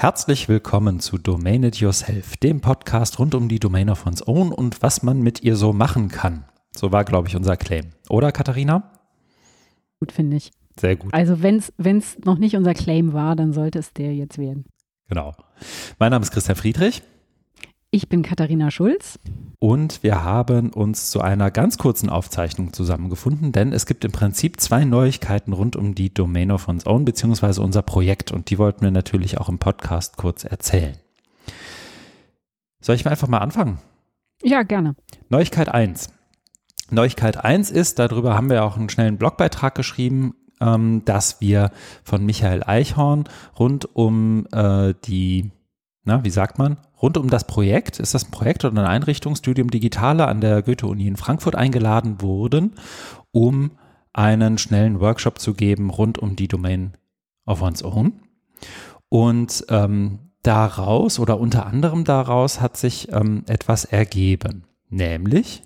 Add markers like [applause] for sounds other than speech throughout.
Herzlich willkommen zu Domain It Yourself, dem Podcast rund um die Domain of One's Own und was man mit ihr so machen kann. So war, glaube ich, unser Claim. Oder, Katharina? Gut, finde ich. Sehr gut. Also, wenn es noch nicht unser Claim war, dann sollte es der jetzt werden. Genau. Mein Name ist Christian Friedrich. Ich bin Katharina Schulz. Und wir haben uns zu einer ganz kurzen Aufzeichnung zusammengefunden, denn es gibt im Prinzip zwei Neuigkeiten rund um die Domain of One's Own beziehungsweise unser Projekt und die wollten wir natürlich auch im Podcast kurz erzählen. Soll ich mal einfach mal anfangen? Ja, gerne. Neuigkeit 1. Neuigkeit 1 ist, darüber haben wir auch einen schnellen Blogbeitrag geschrieben, ähm, dass wir von Michael Eichhorn rund um äh, die na, wie sagt man, rund um das Projekt, ist das ein Projekt oder ein Einrichtungsstudium Digitale an der Goethe-Uni in Frankfurt eingeladen wurden, um einen schnellen Workshop zu geben rund um die Domain of One's Own. Und ähm, daraus oder unter anderem daraus hat sich ähm, etwas ergeben, nämlich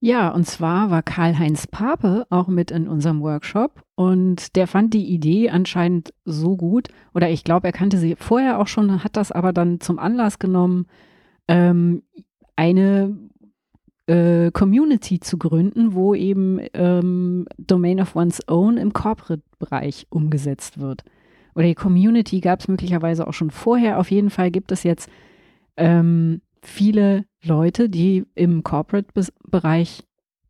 ja, und zwar war Karl-Heinz Pape auch mit in unserem Workshop und der fand die Idee anscheinend so gut, oder ich glaube, er kannte sie vorher auch schon, hat das aber dann zum Anlass genommen, ähm, eine äh, Community zu gründen, wo eben ähm, Domain of One's Own im Corporate-Bereich umgesetzt wird. Oder die Community gab es möglicherweise auch schon vorher. Auf jeden Fall gibt es jetzt ähm, viele Leute, die im Corporate-Bereich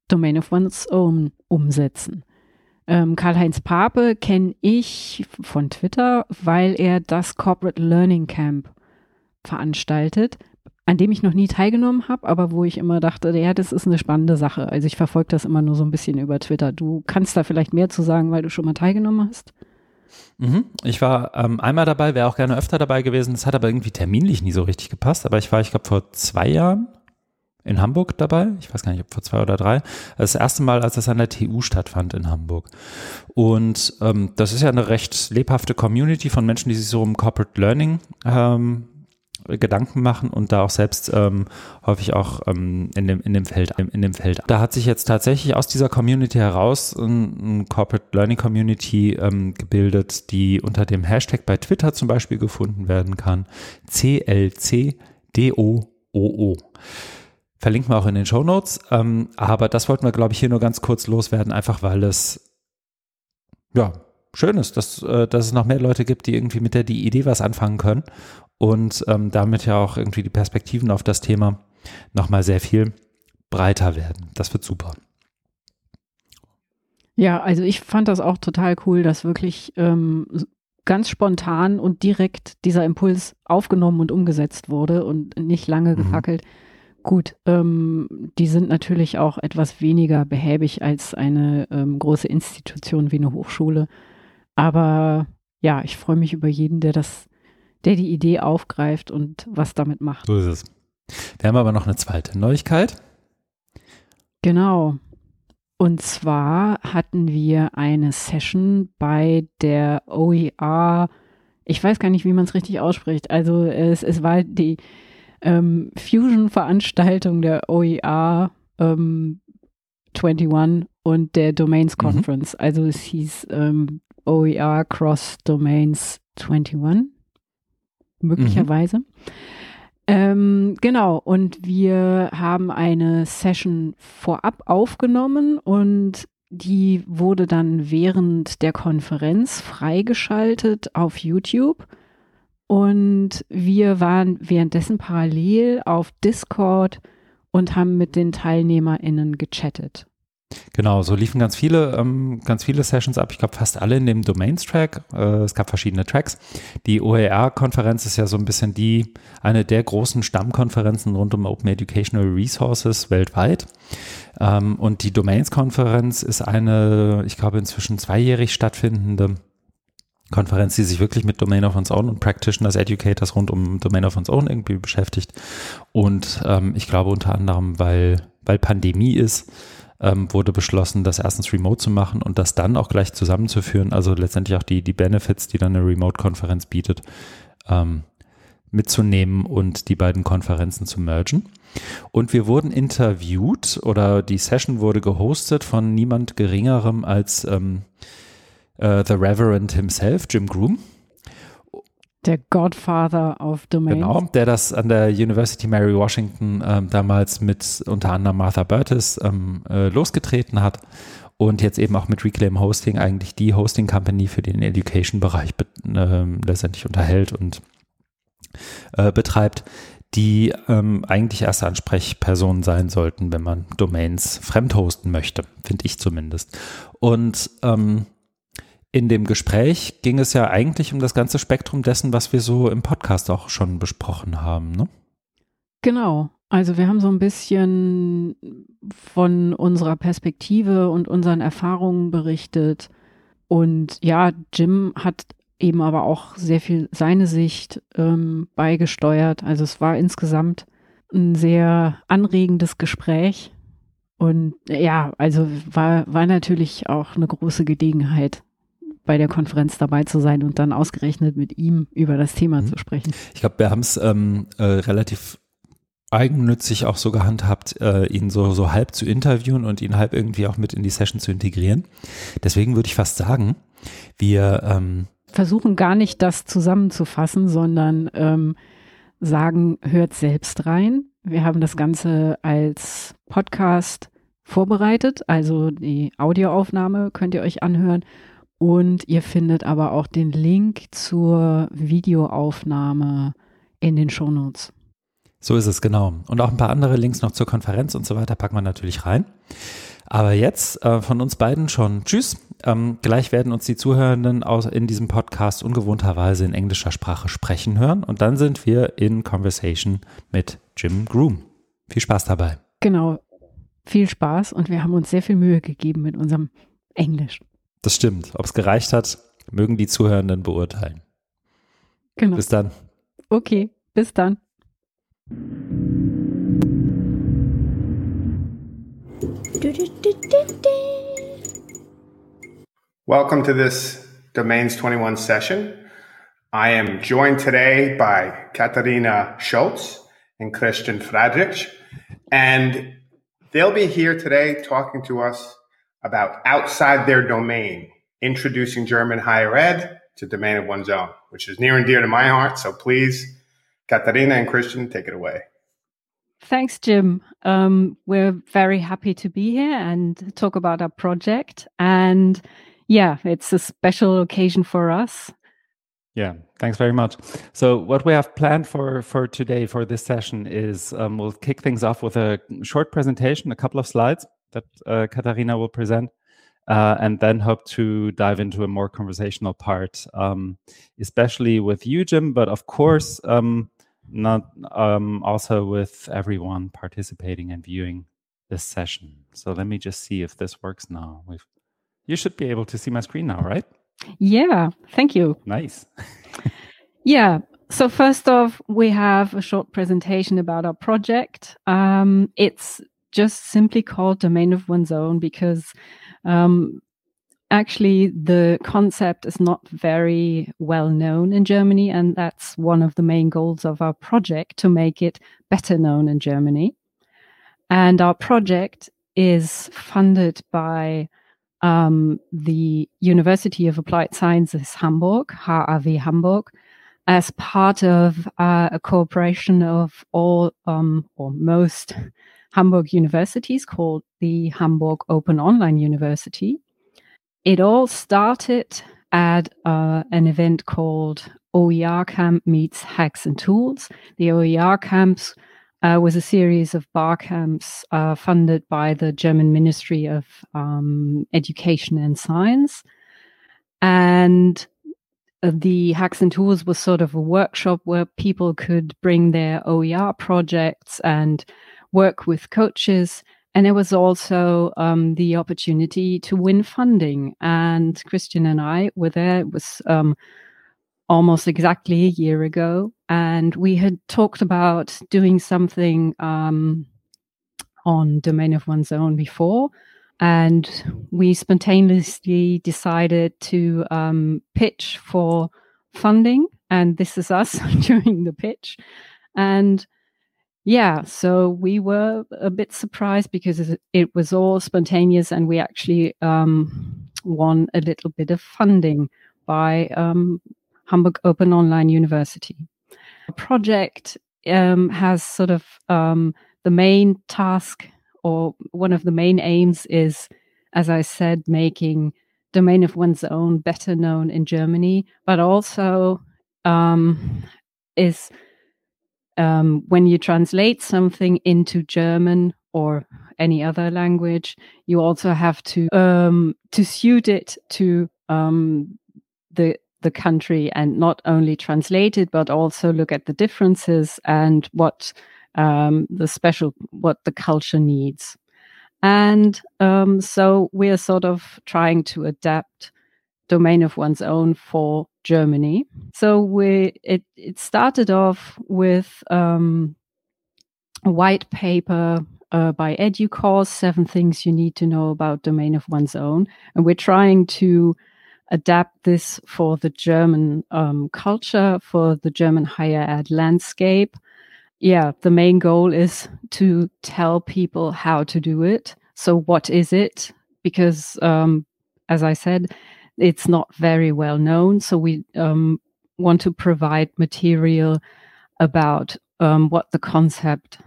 Domain of One's Own umsetzen. Ähm, Karl-Heinz Pape kenne ich von Twitter, weil er das Corporate Learning Camp veranstaltet, an dem ich noch nie teilgenommen habe, aber wo ich immer dachte, ja, das ist eine spannende Sache. Also ich verfolge das immer nur so ein bisschen über Twitter. Du kannst da vielleicht mehr zu sagen, weil du schon mal teilgenommen hast? Mhm. Ich war ähm, einmal dabei, wäre auch gerne öfter dabei gewesen. Es hat aber irgendwie terminlich nie so richtig gepasst. Aber ich war, ich glaube, vor zwei Jahren in Hamburg dabei. Ich weiß gar nicht, ob vor zwei oder drei. Das erste Mal, als das an der TU stattfand in Hamburg. Und ähm, das ist ja eine recht lebhafte Community von Menschen, die sich so um Corporate Learning ähm, Gedanken machen und da auch selbst ähm, häufig auch ähm, in, dem, in, dem Feld, in dem Feld. Da hat sich jetzt tatsächlich aus dieser Community heraus ein, Corporate Learning Community ähm, gebildet, die unter dem Hashtag bei Twitter zum Beispiel gefunden werden kann. CLCDOOO. Verlinken wir auch in den Show Notes. Ähm, aber das wollten wir, glaube ich, hier nur ganz kurz loswerden, einfach weil es ja schön ist, dass, äh, dass es noch mehr Leute gibt, die irgendwie mit der die Idee was anfangen können und ähm, damit ja auch irgendwie die Perspektiven auf das Thema nochmal sehr viel breiter werden. Das wird super. Ja, also ich fand das auch total cool, dass wirklich ähm, ganz spontan und direkt dieser Impuls aufgenommen und umgesetzt wurde und nicht lange mhm. gefackelt. Gut, ähm, die sind natürlich auch etwas weniger behäbig als eine ähm, große Institution wie eine Hochschule. Aber ja, ich freue mich über jeden, der das der die Idee aufgreift und was damit macht. So ist es. Wir haben aber noch eine zweite Neuigkeit. Genau. Und zwar hatten wir eine Session bei der OER. Ich weiß gar nicht, wie man es richtig ausspricht. Also es, es war die ähm, Fusion-Veranstaltung der OER ähm, 21 und der Domains mhm. Conference. Mhm. Also es hieß ähm, OER Cross Domains 21 möglicherweise. Mhm. Ähm, genau, und wir haben eine Session vorab aufgenommen und die wurde dann während der Konferenz freigeschaltet auf YouTube. Und wir waren währenddessen parallel auf Discord und haben mit den TeilnehmerInnen gechattet. Genau, so liefen ganz viele, ähm, ganz viele Sessions ab. Ich glaube, fast alle in dem Domains-Track. Äh, es gab verschiedene Tracks. Die OER-Konferenz ist ja so ein bisschen die, eine der großen Stammkonferenzen rund um Open Educational Resources weltweit. Ähm, und die Domains-Konferenz ist eine, ich glaube, inzwischen zweijährig stattfindende Konferenz, die sich wirklich mit Domain of One's Own und Practitioners, Educators rund um Domain of One's Own irgendwie beschäftigt. Und ähm, ich glaube unter anderem, weil, weil Pandemie ist, ähm, wurde beschlossen, das erstens remote zu machen und das dann auch gleich zusammenzuführen, also letztendlich auch die, die Benefits, die dann eine Remote-Konferenz bietet, ähm, mitzunehmen und die beiden Konferenzen zu mergen. Und wir wurden interviewt oder die Session wurde gehostet von niemand Geringerem als ähm, äh, The Reverend himself, Jim Groom. Der Godfather of Domains. Genau, der das an der University Mary Washington ähm, damals mit unter anderem Martha Burtis ähm, äh, losgetreten hat und jetzt eben auch mit Reclaim Hosting eigentlich die Hosting Company für den Education-Bereich äh, letztendlich unterhält und äh, betreibt, die ähm, eigentlich erste Ansprechpersonen sein sollten, wenn man Domains fremdhosten möchte, finde ich zumindest. Und ähm, in dem Gespräch ging es ja eigentlich um das ganze Spektrum dessen, was wir so im Podcast auch schon besprochen haben. Ne? Genau. Also wir haben so ein bisschen von unserer Perspektive und unseren Erfahrungen berichtet. Und ja, Jim hat eben aber auch sehr viel seine Sicht ähm, beigesteuert. Also es war insgesamt ein sehr anregendes Gespräch. Und ja, also war, war natürlich auch eine große Gelegenheit, bei der Konferenz dabei zu sein und dann ausgerechnet mit ihm über das Thema mhm. zu sprechen. Ich glaube, wir haben es ähm, äh, relativ eigennützig auch so gehandhabt, äh, ihn so, so halb zu interviewen und ihn halb irgendwie auch mit in die Session zu integrieren. Deswegen würde ich fast sagen, wir ähm, versuchen gar nicht das zusammenzufassen, sondern ähm, sagen, hört selbst rein. Wir haben das Ganze als Podcast vorbereitet, also die Audioaufnahme könnt ihr euch anhören und ihr findet aber auch den Link zur Videoaufnahme in den Shownotes. So ist es, genau. Und auch ein paar andere Links noch zur Konferenz und so weiter packen wir natürlich rein. Aber jetzt äh, von uns beiden schon Tschüss. Ähm, gleich werden uns die Zuhörenden aus, in diesem Podcast ungewohnterweise in englischer Sprache sprechen hören. Und dann sind wir in Conversation mit Jim Groom. Viel Spaß dabei. Genau. Viel Spaß und wir haben uns sehr viel Mühe gegeben mit unserem Englisch. Das stimmt. Ob es gereicht hat, mögen die Zuhörenden beurteilen. Genau. Bis dann. Okay, bis dann. Welcome to this Domains 21 session. I am joined today by Katharina Schultz and Christian Friedrich, and they'll be here today talking to us about outside their domain, introducing German higher ed to the domain of one's own, which is near and dear to my heart. So please, Katharina and Christian, take it away. Thanks, Jim. Um, we're very happy to be here and talk about our project. And yeah, it's a special occasion for us. Yeah, thanks very much. So, what we have planned for for today for this session is um, we'll kick things off with a short presentation, a couple of slides, that uh, Katharina will present, uh, and then hope to dive into a more conversational part, um, especially with you, Jim, but of course, um, not um, also with everyone participating and viewing this session. So let me just see if this works now. We've, you should be able to see my screen now, right? Yeah, thank you. Nice. [laughs] yeah. So first off, we have a short presentation about our project. Um, it's just simply called domain of one's own because um, actually the concept is not very well known in Germany, and that's one of the main goals of our project to make it better known in Germany. And our project is funded by um, the University of Applied Sciences Hamburg, HAW Hamburg, as part of uh, a cooperation of all um, or most Hamburg universities called the Hamburg Open Online University. It all started at uh, an event called OER Camp Meets Hacks and Tools. The OER Camps uh, was a series of bar camps uh, funded by the German Ministry of um, Education and Science. And uh, the Hacks and Tools was sort of a workshop where people could bring their OER projects and work with coaches. And there was also um, the opportunity to win funding. And Christian and I were there. It was um, almost exactly a year ago. And we had talked about doing something um, on Domain of One's Own before. And we spontaneously decided to um, pitch for funding. And this is us [laughs] during the pitch. And yeah, so we were a bit surprised because it was all spontaneous and we actually um, won a little bit of funding by um, Hamburg Open Online University. The project um, has sort of um, the main task or one of the main aims is, as I said, making domain of one's own better known in Germany, but also um, is um, when you translate something into German or any other language, you also have to um, to suit it to um, the the country and not only translate it, but also look at the differences and what um, the special, what the culture needs. And um, so we're sort of trying to adapt domain of one's own for Germany. So we it it started off with um, a white paper uh, by EDUCAUSE, seven things you need to know about domain of one's own, and we're trying to adapt this for the German um, culture, for the German higher ed landscape. Yeah, the main goal is to tell people how to do it. So, what is it? Because, um, as I said, it's not very well known. So, we um, want to provide material about um, what the concept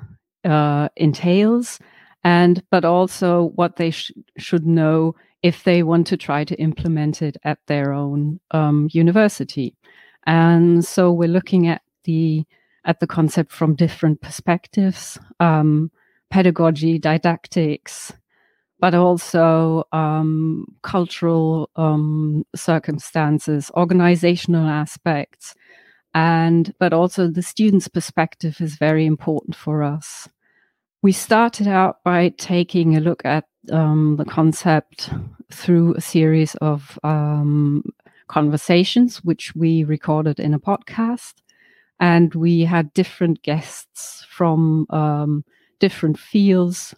uh, entails and but also what they sh- should know if they want to try to implement it at their own um, university. And so we're looking at the at the concept from different perspectives, um, pedagogy, didactics, but also um, cultural um, circumstances, organizational aspects, and but also the student's perspective is very important for us. We started out by taking a look at um, the concept through a series of um, conversations, which we recorded in a podcast. And we had different guests from um, different fields.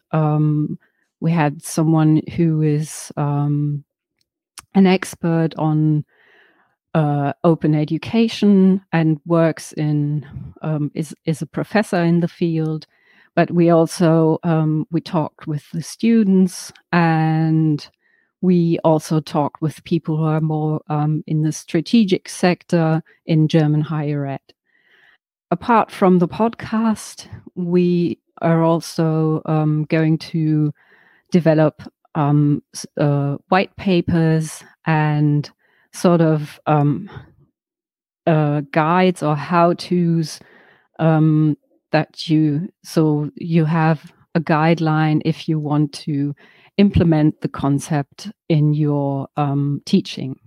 We had someone who is um, an expert on uh, open education and works in um, is is a professor in the field but we also um, we talked with the students and we also talked with people who are more um, in the strategic sector in german higher ed. Apart from the podcast we are also um, going to develop um, uh, white papers and sort of um, uh, guides or how to's um, that you so you have a guideline if you want to implement the concept in your um, teaching.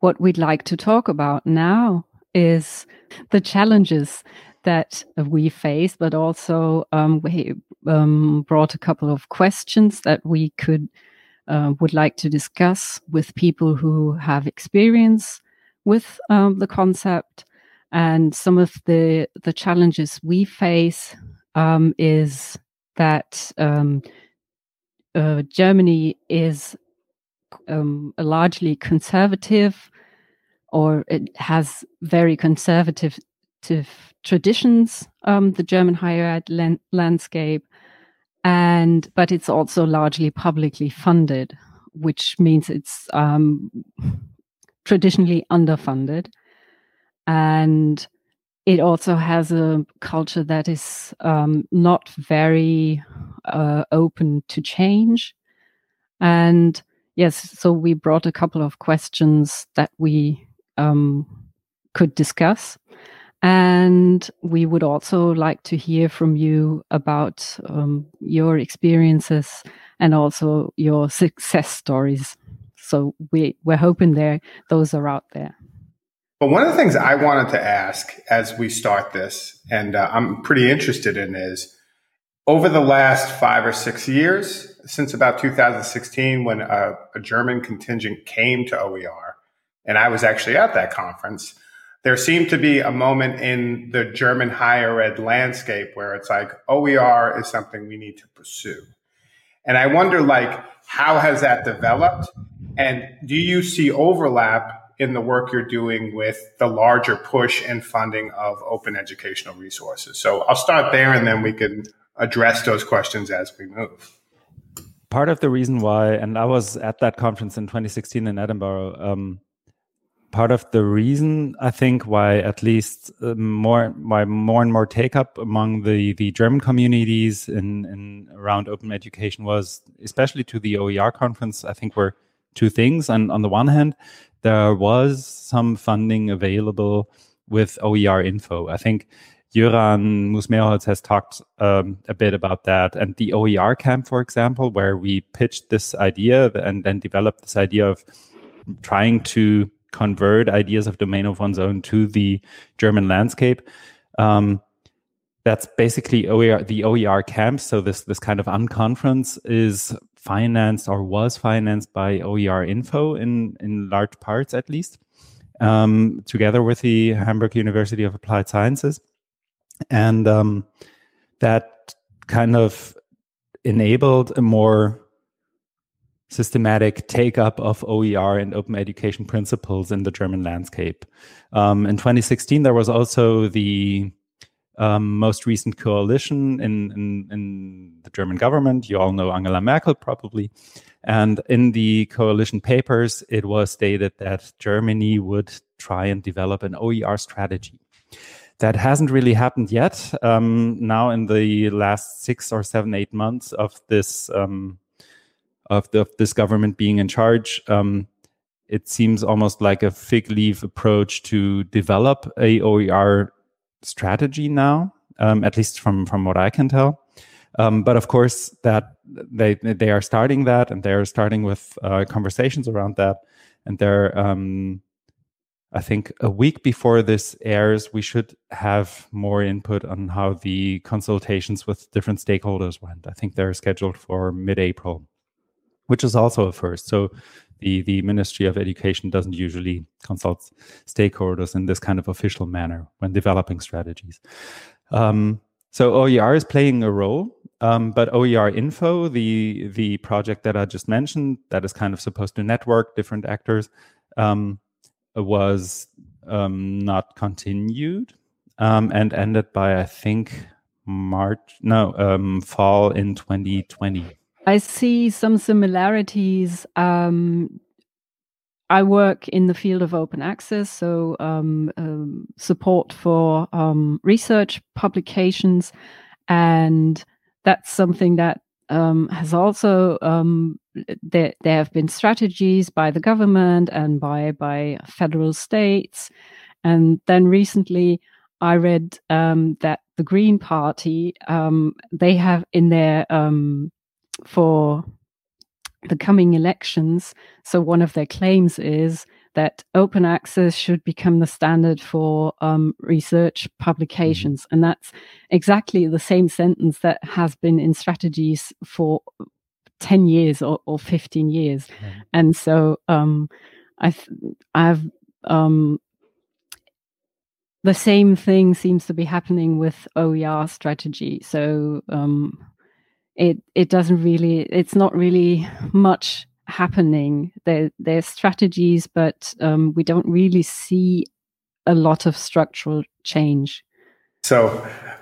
What we'd like to talk about now is the challenges that we face, but also um, we um, brought a couple of questions that we could uh, would like to discuss with people who have experience with um, the concept. And some of the the challenges we face um, is that um, uh, Germany is um, largely conservative, or it has very conservative traditions. Um, the German higher ed lan- landscape, and but it's also largely publicly funded, which means it's um, traditionally underfunded and it also has a culture that is um, not very uh, open to change. And yes, so we brought a couple of questions that we um, could discuss. And we would also like to hear from you about um, your experiences and also your success stories. So we, we're hoping there those are out there. But one of the things I wanted to ask as we start this, and uh, I'm pretty interested in, is over the last five or six years, since about 2016, when a, a German contingent came to OER, and I was actually at that conference, there seemed to be a moment in the German higher ed landscape where it's like OER is something we need to pursue. And I wonder, like, how has that developed? And do you see overlap in the work you're doing with the larger push and funding of open educational resources. So I'll start there and then we can address those questions as we move. Part of the reason why, and I was at that conference in 2016 in Edinburgh, um, part of the reason I think why at least uh, more why more and more take up among the the German communities in, in around open education was especially to the OER conference. I think were two things. And on the one hand, there was some funding available with OER info. I think Jöran Muuß-Merholz has talked um, a bit about that. And the OER camp, for example, where we pitched this idea and then developed this idea of trying to convert ideas of domain of one's own to the German landscape. Um, that's basically OER, the OER camp. So this this kind of unconference is financed or was financed by OER Info in in large parts at least, um, together with the Hamburg University of Applied Sciences, and um, that kind of enabled a more systematic take up of OER and open education principles in the German landscape. Um, in 2016, there was also the um, most recent coalition in, in, in, the German government. You all know Angela Merkel, probably. And in the coalition papers, it was stated that Germany would try and develop an OER strategy. That hasn't really happened yet. Um, now, in the last six or seven, eight months of this um, of, the, of this government being in charge, um, it seems almost like a fig leaf approach to develop a OER strategy now, um, at least from from what I can tell. Um, but of course, that they they are starting that, and they're starting with uh, conversations around that, and they're. Um, I think a week before this airs, we should have more input on how the consultations with different stakeholders went. I think they're scheduled for mid-April which is also a first. So the, the Ministry of Education doesn't usually consult stakeholders in this kind of official manner when developing strategies. Um, so OER is playing a role, um, but OER Info, the the project that I just mentioned, that is kind of supposed to network different actors, um, was um, not continued um, and ended by I think March, no, um, fall in 2020. I see some similarities. Um, I work in the field of open access, so um, um, support for um, research publications, and that's something that um, has also um, there. There have been strategies by the government and by by federal states, and then recently I read that the Green Party they have in their for the coming elections. So, one of their claims is that open access should become the standard for um, research publications. Mm-hmm. And that's exactly the same sentence that has been in strategies for 10 years or, or 15 years. Mm-hmm. And so um, I've, I've um, the same thing seems to be happening with OER strategy. So um, it it doesn't really it's not really much happening. There there's strategies, but um, we don't really see a lot of structural change. So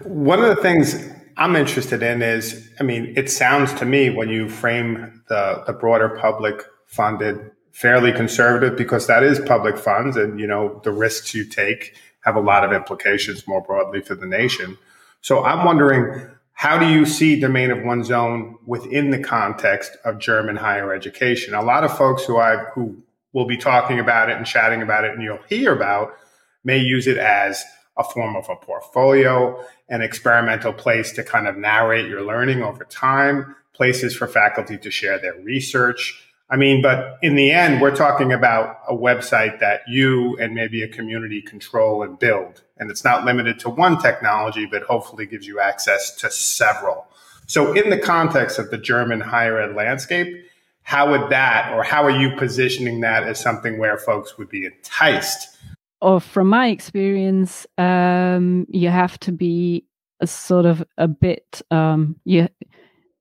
one of the things I'm interested in is, I mean, it sounds to me when you frame the the broader public funded fairly conservative because that is public funds and you know the risks you take have a lot of implications more broadly for the nation. So I'm wondering how do you see domain of one's own within the context of German higher education? A lot of folks who I who will be talking about it and chatting about it and you'll hear about may use it as a form of a portfolio, an experimental place to kind of narrate your learning over time, places for faculty to share their research, I mean, but in the end, we're talking about a website that you and maybe a community control and build. And it's not limited to one technology, but hopefully gives you access to several. So, in the context of the German higher ed landscape, how would that, or how are you positioning that as something where folks would be enticed? Or from my experience, um, you have to be a sort of a bit, um, you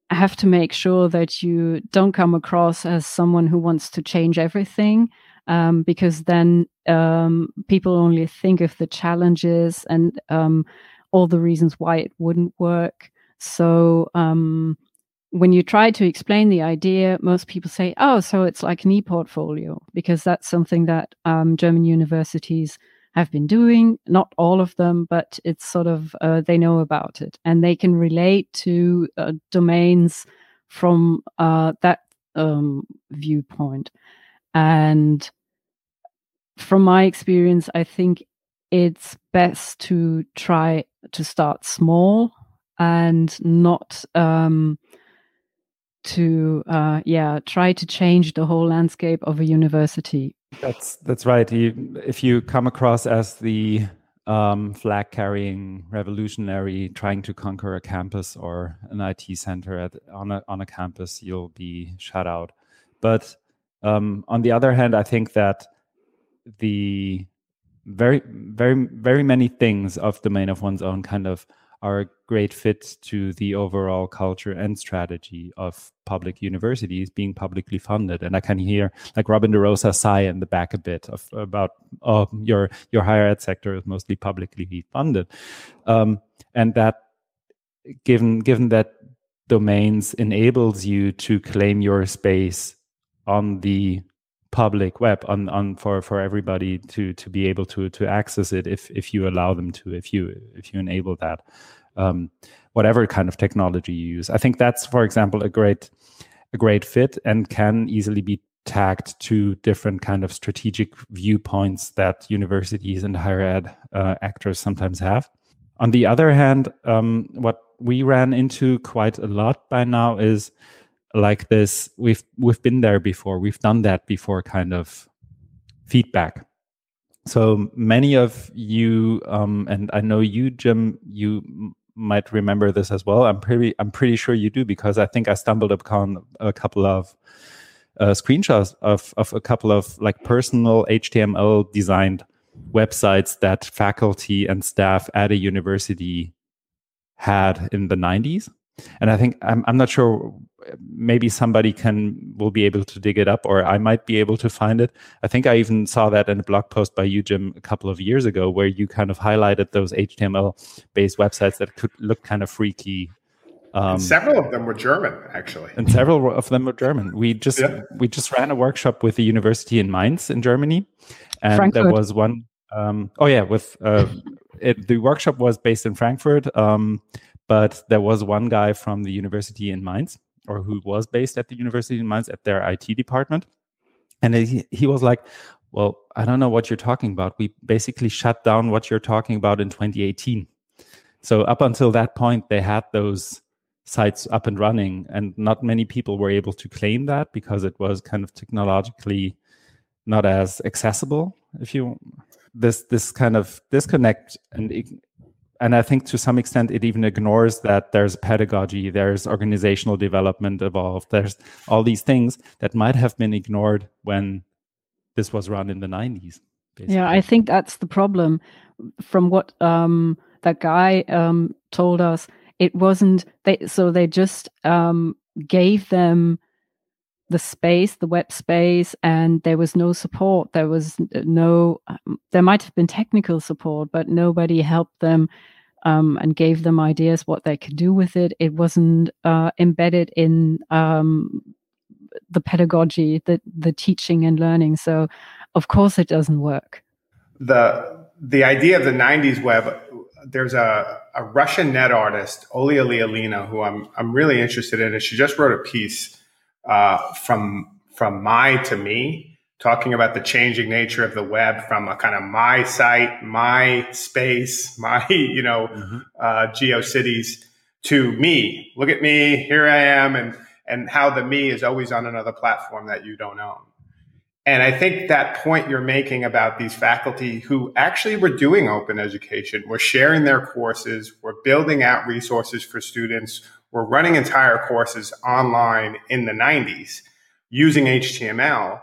have to make sure that you don't come across as someone who wants to change everything um, because then um, people only think of the challenges and um, all the reasons why it wouldn't work. So um, when you try to explain the idea, most people say, oh, so it's like an e portfolio, because that's something that um, German universities have been doing. Not all of them, but it's sort of, uh, they know about it and they can relate to uh, domains from uh, that um, viewpoint. And from my experience, I think it's best to try to start small and not um, to uh, yeah try to change the whole landscape of a university. That's that's right. You, if you come across as the um, flag carrying revolutionary trying to conquer a campus or an IT center at, on a on a campus, you'll be shut out. But um, on the other hand, I think that the very very very many things of domain of one's own kind of are a great fit to the overall culture and strategy of public universities being publicly funded. And I can hear like Robin DeRosa sigh in the back a bit of about oh, your your higher ed sector is mostly publicly funded, um, and that given given that domains enables you to claim your space on the public web on, on for, for everybody to to be able to to access it if if you allow them to if you if you enable that um, whatever kind of technology you use. I think that's for example a great a great fit and can easily be tagged to different kind of strategic viewpoints that universities and higher ed uh, actors sometimes have. On the other hand um, what we ran into quite a lot by now is like this we've we've been there before. We've done that before kind of feedback. So many of you um, and i know you jim you might remember this as well. I'm pretty i'm pretty sure you do because i think i stumbled upon a couple of uh, screenshots of, of a couple of like personal html designed websites that faculty and staff at a university had in the 90s and I think I'm, I'm not sure. Maybe somebody can will be able to dig it up, or I might be able to find it. I think I even saw that in a blog post by you, Jim, a couple of years ago, where you kind of highlighted those HTML-based websites that could look kind of freaky. Um, several of them were German, actually, and several of them were German. We [laughs] just yeah. we just ran a workshop with the university in Mainz in Germany, and Frankfurt. there was one. Um, oh yeah, with uh, it, the workshop was based in Frankfurt. Um, but there was one guy from the university in Mainz, or who was based at the university in Mainz at their IT department. And he, he was like, Well, I don't know what you're talking about. We basically shut down what you're talking about in 2018. So up until that point, they had those sites up and running, and not many people were able to claim that because it was kind of technologically not as accessible. If you this this kind of disconnect and and I think to some extent it even ignores that there's pedagogy, there's organizational development involved, there's all these things that might have been ignored when this was run in the 90s. Basically. Yeah, I think that's the problem. From what um, that guy um, told us, it wasn't they. So they just um, gave them the space, the web space, and there was no support. There was no, um, there might have been technical support, but nobody helped them um, and gave them ideas what they could do with it. It wasn't uh, embedded in um, the pedagogy, the the teaching and learning. So, of course, it doesn't work. The the idea of the '90s web. There's a, a Russian net artist, Olia Lialina, who I'm I'm really interested in, and she just wrote a piece uh, from from my to me, talking about the changing nature of the web from a kind of my site, my space, [laughs] my you know mm-hmm. uh, GeoCities to me. Look at me, here I am, and and how the me is always on another platform that you don't own. And I think that point you're making about these faculty who actually were doing open education, were sharing their courses, were building out resources for students, were running entire courses online in the 90s using HTML.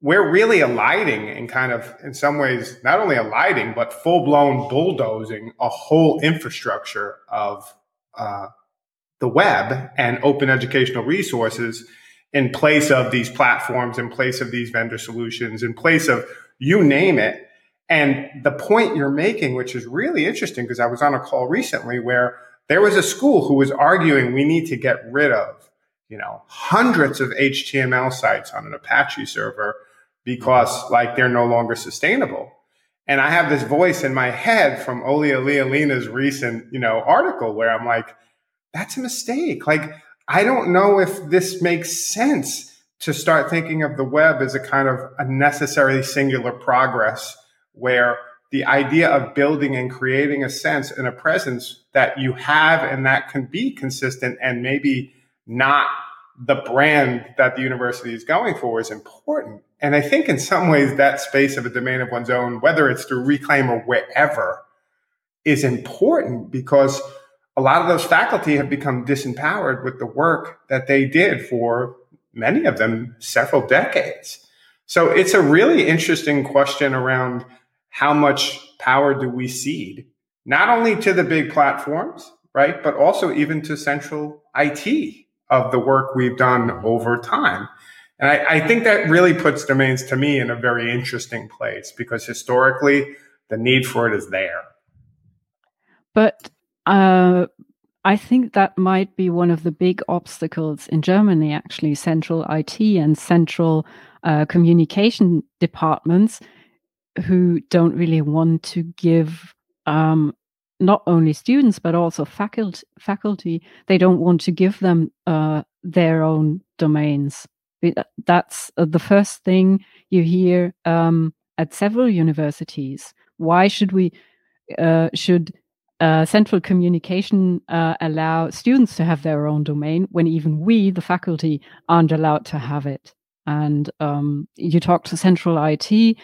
We're really alighting and kind of, in some ways, not only alighting, but full blown bulldozing a whole infrastructure of uh, the web and open educational resources in place of these platforms, in place of these vendor solutions, in place of you name it. And the point you're making, which is really interesting, because I was on a call recently where there was a school who was arguing we need to get rid of, you know, hundreds of HTML sites on an Apache server because like they're no longer sustainable. And I have this voice in my head from Olia Lialina's recent, you know, article where I'm like, that's a mistake. Like, I don't know if this makes sense to start thinking of the web as a kind of a necessarily singular progress where the idea of building and creating a sense and a presence that you have and that can be consistent and maybe not the brand that the university is going for is important. And I think in some ways that space of a domain of one's own, whether it's through Reclaim or wherever, is important because a lot of those faculty have become disempowered with the work that they did for many of them several decades. So it's a really interesting question around how much power do we cede, not only to the big platforms, right, but also even to central IT of the work we've done over time. And I, I think that really puts domains to me in a very interesting place because historically the need for it is there. But uh, I think that might be one of the big obstacles in Germany, actually, central IT and central uh, communication departments who don't really want to give um, not only students but also faculty, faculty they don't want to give them uh, their own domains. That's uh, the first thing you hear um, at several universities. Why should we? Uh, should uh, central communication uh, allow students to have their own domain when even we, the faculty, aren't allowed to have it. And um, you talk to central IT,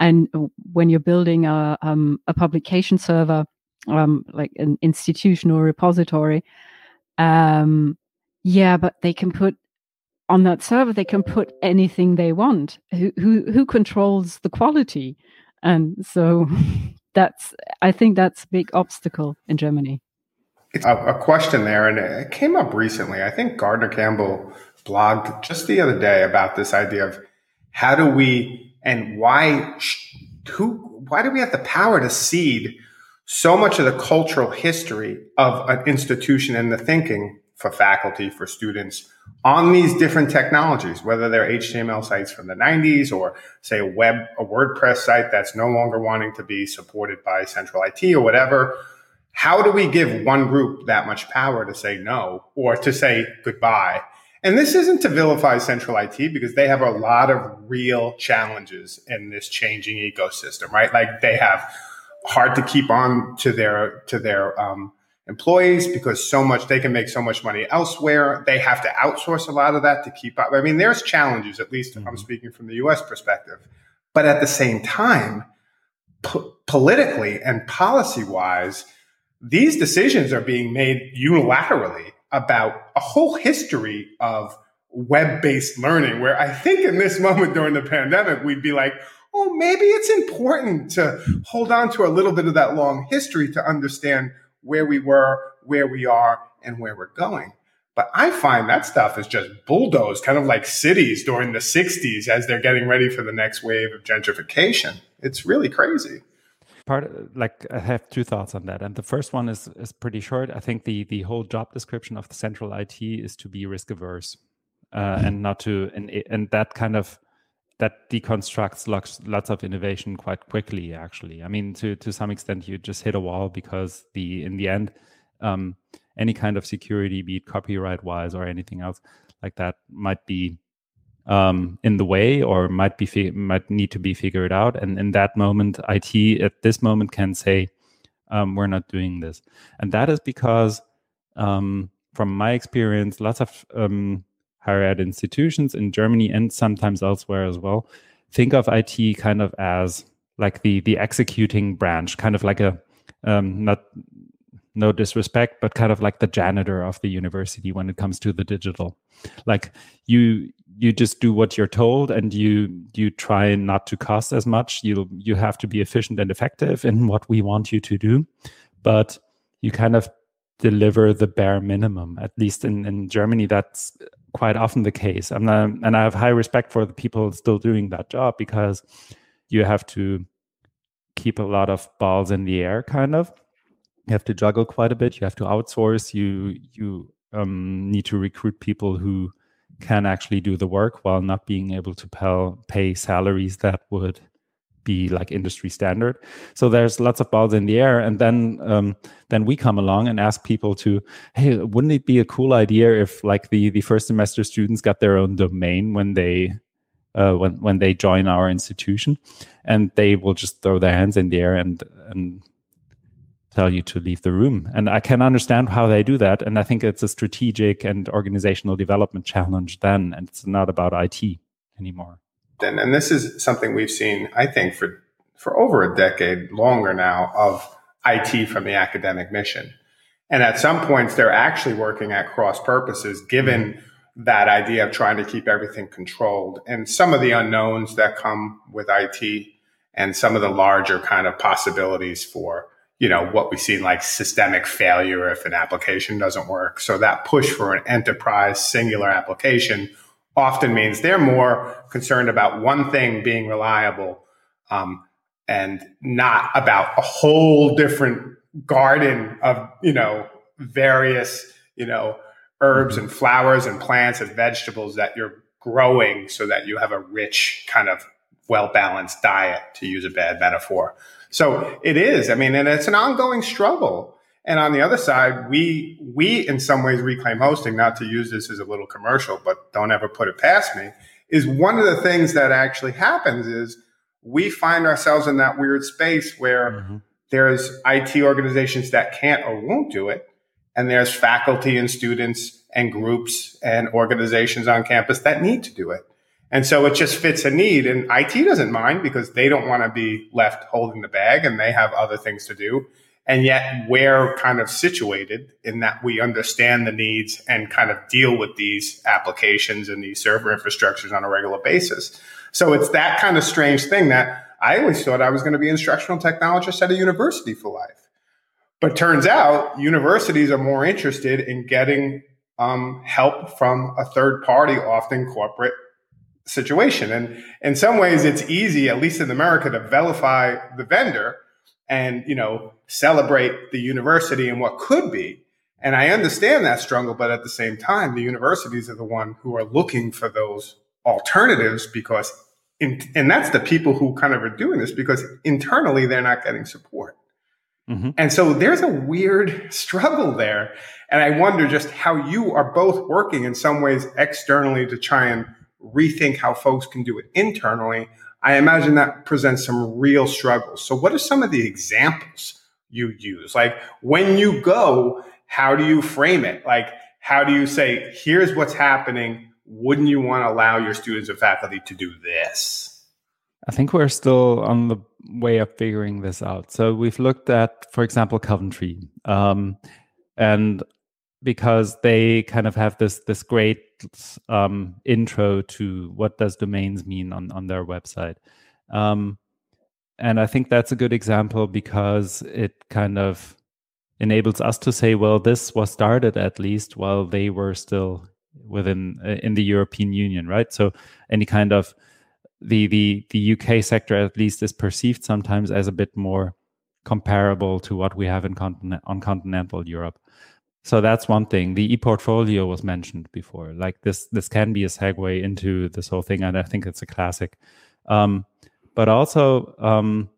and when you're building a, um, a publication server, um, like an institutional repository, um, yeah, but they can put on that server they can put anything they want. Who who, who controls the quality? And so [laughs] that's I think that's a big obstacle in Germany. It's a, a, question there, and it came up recently. I think Gardner Campbell blogged just the other day about this idea of how do we and why who why do we have the power to cede so much of the cultural history of an institution and the thinking for faculty, for students on these different technologies, whether they're HTML sites from the 90s or say a web, a WordPress site that's no longer wanting to be supported by central IT or whatever. How do we give one group that much power to say no or to say goodbye? And this isn't to vilify central IT because they have a lot of real challenges in this changing ecosystem, right? Like they have hard to keep on to their, to their, um, employees because so much they can make so much money elsewhere. They have to outsource a lot of that to keep up. I mean, there's challenges, at least if mm-hmm. I'm speaking from the US perspective. But at the same time, p- politically and policy wise, these decisions are being made unilaterally about a whole history of web based learning, where I think in this [laughs] moment during the pandemic, we'd be like, oh, maybe it's important to hold on to a little bit of that long history to understand where we were, where we are, and where we're going. But I find that stuff is just bulldozed, kind of like cities during the 60s as they're getting ready for the next wave of gentrification. It's really crazy. Part like I have two thoughts on that, and the first one is is pretty short. I think the the whole job description of the central IT is to be risk averse, uh, and not to and and that kind of that deconstructs lots, lots of innovation quite quickly actually. I mean to to some extent you just hit a wall because the in the end um, any kind of security be it copyright wise or anything else like that might be um, in the way or might be might need to be figured out and in that moment it at this moment can say um, we're not doing this and that is because um, from my experience lots of um, higher ed institutions in Germany and sometimes elsewhere as well think of IT kind of as like the the executing branch, kind of like a um, not no disrespect, but kind of like the janitor of the university when it comes to the digital. Like you you just do what you're told and you you try not to cost as much. You you have to be efficient and effective in what we want you to do, but you kind of deliver the bare minimum. At least in, in Germany, that's quite often the case. And, and I have high respect for the people still doing that job because you have to keep a lot of balls in the air, kind of. you have to juggle quite a bit. You have to outsource. You you um, need to recruit people who can actually do the work while not being able to pay, salaries that would be like industry standard. So there's lots of balls in the air, and then um, then we come along and ask people to, hey, wouldn't it be a cool idea if like the the first semester students got their own domain when they uh, when when they join our institution, and they will just throw their hands in the air and and tell you to leave the room. And I can understand how they do that. And I think it's a strategic and organizational development challenge then, and it's not about IT anymore. And, and this is something we've seen, I think, for, for over a decade longer now of IT from the academic mission. And at some points, they're actually working at cross purposes, given that idea of trying to keep everything controlled and some of the unknowns that come with IT and some of the larger kind of possibilities for you know, what we see like systemic failure if an application doesn't work. So that push for an enterprise singular application often means they're more concerned about one thing being reliable um, and not about a whole different garden of, you know, various, you know, herbs and flowers and plants and vegetables that you're growing so that you have a rich kind of well balanced diet, to use a bad metaphor. So it is. I mean, and it's an ongoing struggle. And on the other side, we we in some ways reclaim hosting. Not to use this as a little commercial, but don't ever put it past me. Is one of the things that actually happens is we find ourselves in that weird space where mm-hmm. there's IT organizations that can't or won't do it, and there's faculty and students and groups and organizations on campus that need to do it. And so it just fits a need. And IT doesn't mind because they don't want to be left holding the bag and they have other things to do. And yet we're kind of situated in that we understand the needs and kind of deal with these applications and these server infrastructures on a regular basis. So it's that kind of strange thing that I always thought I was going to be an instructional technologist at a university for life. But turns out universities are more interested in getting um, help from a third party, often corporate situation. And in some ways, it's easy, at least in America, to vilify the vendor and, you know, celebrate the university and what could be. And I understand that struggle, but at the same time, the universities are the one who are looking for those alternatives because, in, and that's the people who kind of are doing this because internally they're not getting support. Mm-hmm. And so there's a weird [laughs] struggle there. And I wonder just how you are both working in some ways externally to try and rethink how folks can do it internally, I imagine that presents some real struggles. So, what are some of the examples you use? Like, when you go, how do you frame it? Like, how do you say, here's what's happening? Wouldn't you want to allow your students and faculty to do this? I think we're still on the way of figuring this out. So, we've looked at, for example, Coventry. Um, and because they kind of have this this great um, intro to what does domains mean on on their website. Um, and I think that's a good example because it kind of enables us to say, well, this was started at least while they were still within uh, in the European Union, right? So any kind of the the the UK sector at least is perceived sometimes as a bit more comparable to what we have in continent on continental Europe. So that's one thing. The e-portfolio was mentioned before. Like this, this can be a segue into this whole thing, and I think it's a classic. Um, but also um,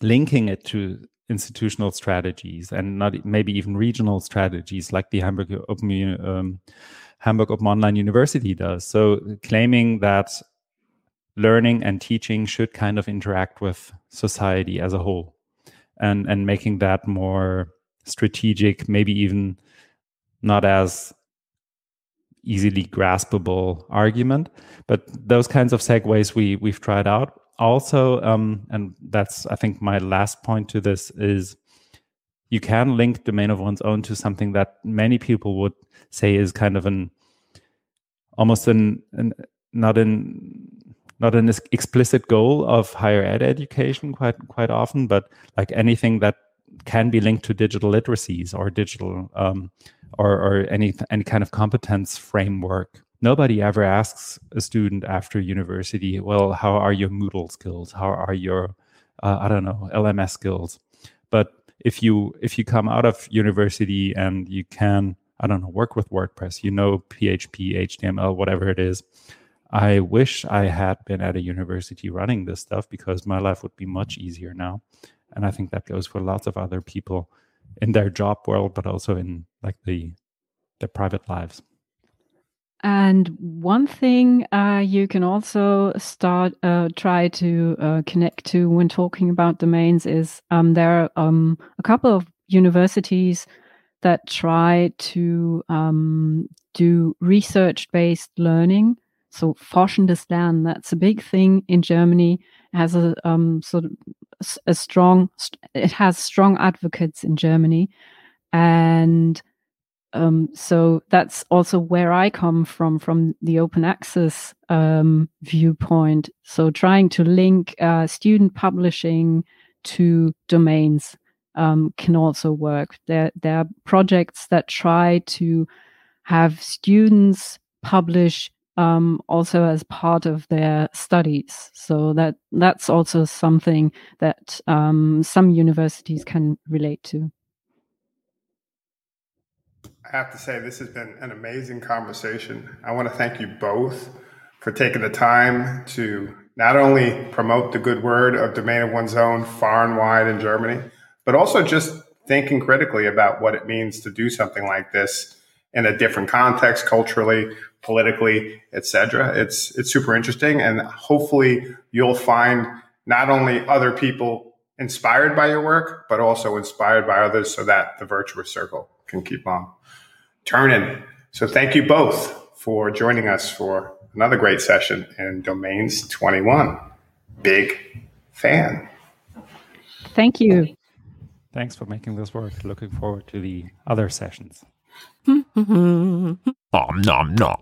linking it to institutional strategies and not maybe even regional strategies, like the Hamburg Open um, Hamburg Open Online University does. So claiming that learning and teaching should kind of interact with society as a whole, and and making that more strategic, maybe even not as easily graspable argument. But those kinds of segues we we've tried out. Also, um, and that's I think my last point to this is you can link domain of one's own to something that many people would say is kind of an almost an, an not an not an explicit goal of higher ed education quite quite often, but like anything that can be linked to digital literacies or digital um, or, or any any kind of competence framework. Nobody ever asks a student after university, well, how are your Moodle skills? How are your uh, I don't know LMS skills? But if you if you come out of university and you can I don't know work with WordPress, you know PHP, HTML, whatever it is. I wish I had been at a university running this stuff because my life would be much easier now. And I think that goes for lots of other people in their job world, but also in like the their private lives. And one thing uh, you can also start uh, try to uh, connect to when talking about domains is um, there are um, a couple of universities that try to um, do research based learning. So forschendes Lernen, that's a big thing in Germany. Has a um, sort of a strong, it has strong advocates in Germany, and um, so that's also where I come from, from the open access um, viewpoint. So trying to link uh, student publishing to domains um, can also work. There, there are projects that try to have students publish um, also as part of their studies. So that that's also something that um, some universities can relate to. I have to say, this has been an amazing conversation. I want to thank you both for taking the time to not only promote the good word of domain of one's own far and wide in Germany, but also just thinking critically about what it means to do something like this in a different context, culturally, politically, etc. It's it's super interesting, and hopefully you'll find not only other people inspired by your work, but also inspired by others, so that the virtuous circle can keep on turning. So thank you both for joining us for another great session in Domains 21. Big fan. Thank you. Thanks for making this work. Looking forward to the other sessions. Hmm. nom nom nom.